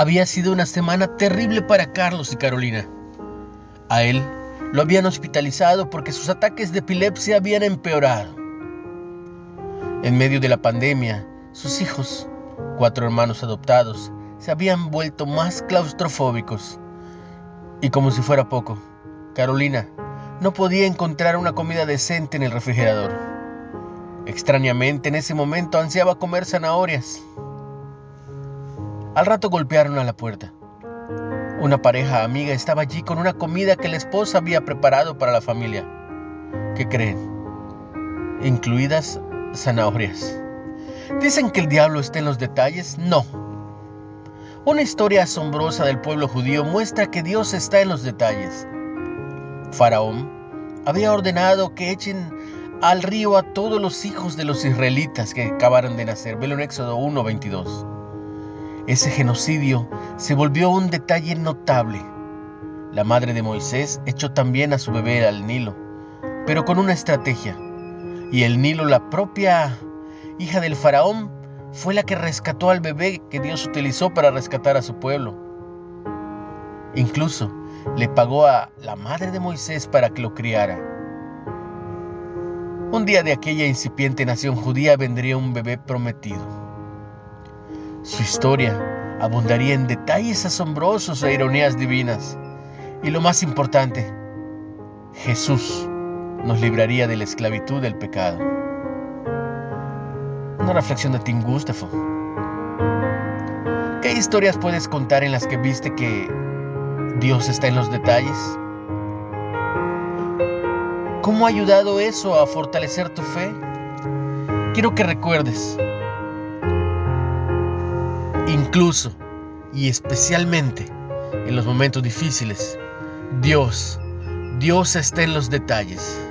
Había sido una semana terrible para Carlos y Carolina. A él lo habían hospitalizado porque sus ataques de epilepsia habían empeorado. En medio de la pandemia, sus hijos, cuatro hermanos adoptados, se habían vuelto más claustrofóbicos. Y como si fuera poco, Carolina no podía encontrar una comida decente en el refrigerador. Extrañamente, en ese momento ansiaba comer zanahorias. Al rato golpearon a la puerta. Una pareja amiga estaba allí con una comida que la esposa había preparado para la familia. ¿Qué creen? Incluidas zanahorias. ¿Dicen que el diablo está en los detalles? No. Una historia asombrosa del pueblo judío muestra que Dios está en los detalles. Faraón había ordenado que echen al río a todos los hijos de los israelitas que acabaron de nacer. Velo en Éxodo 1:22. Ese genocidio se volvió un detalle notable. La madre de Moisés echó también a su bebé al Nilo, pero con una estrategia. Y el Nilo, la propia hija del faraón, fue la que rescató al bebé que Dios utilizó para rescatar a su pueblo. Incluso le pagó a la madre de Moisés para que lo criara. Un día de aquella incipiente nación judía vendría un bebé prometido. Su historia abundaría en detalles asombrosos e ironías divinas. Y lo más importante, Jesús nos libraría de la esclavitud del pecado. Una reflexión de Tim Gustafo. ¿Qué historias puedes contar en las que viste que Dios está en los detalles? ¿Cómo ha ayudado eso a fortalecer tu fe? Quiero que recuerdes, incluso y especialmente en los momentos difíciles, Dios, Dios está en los detalles.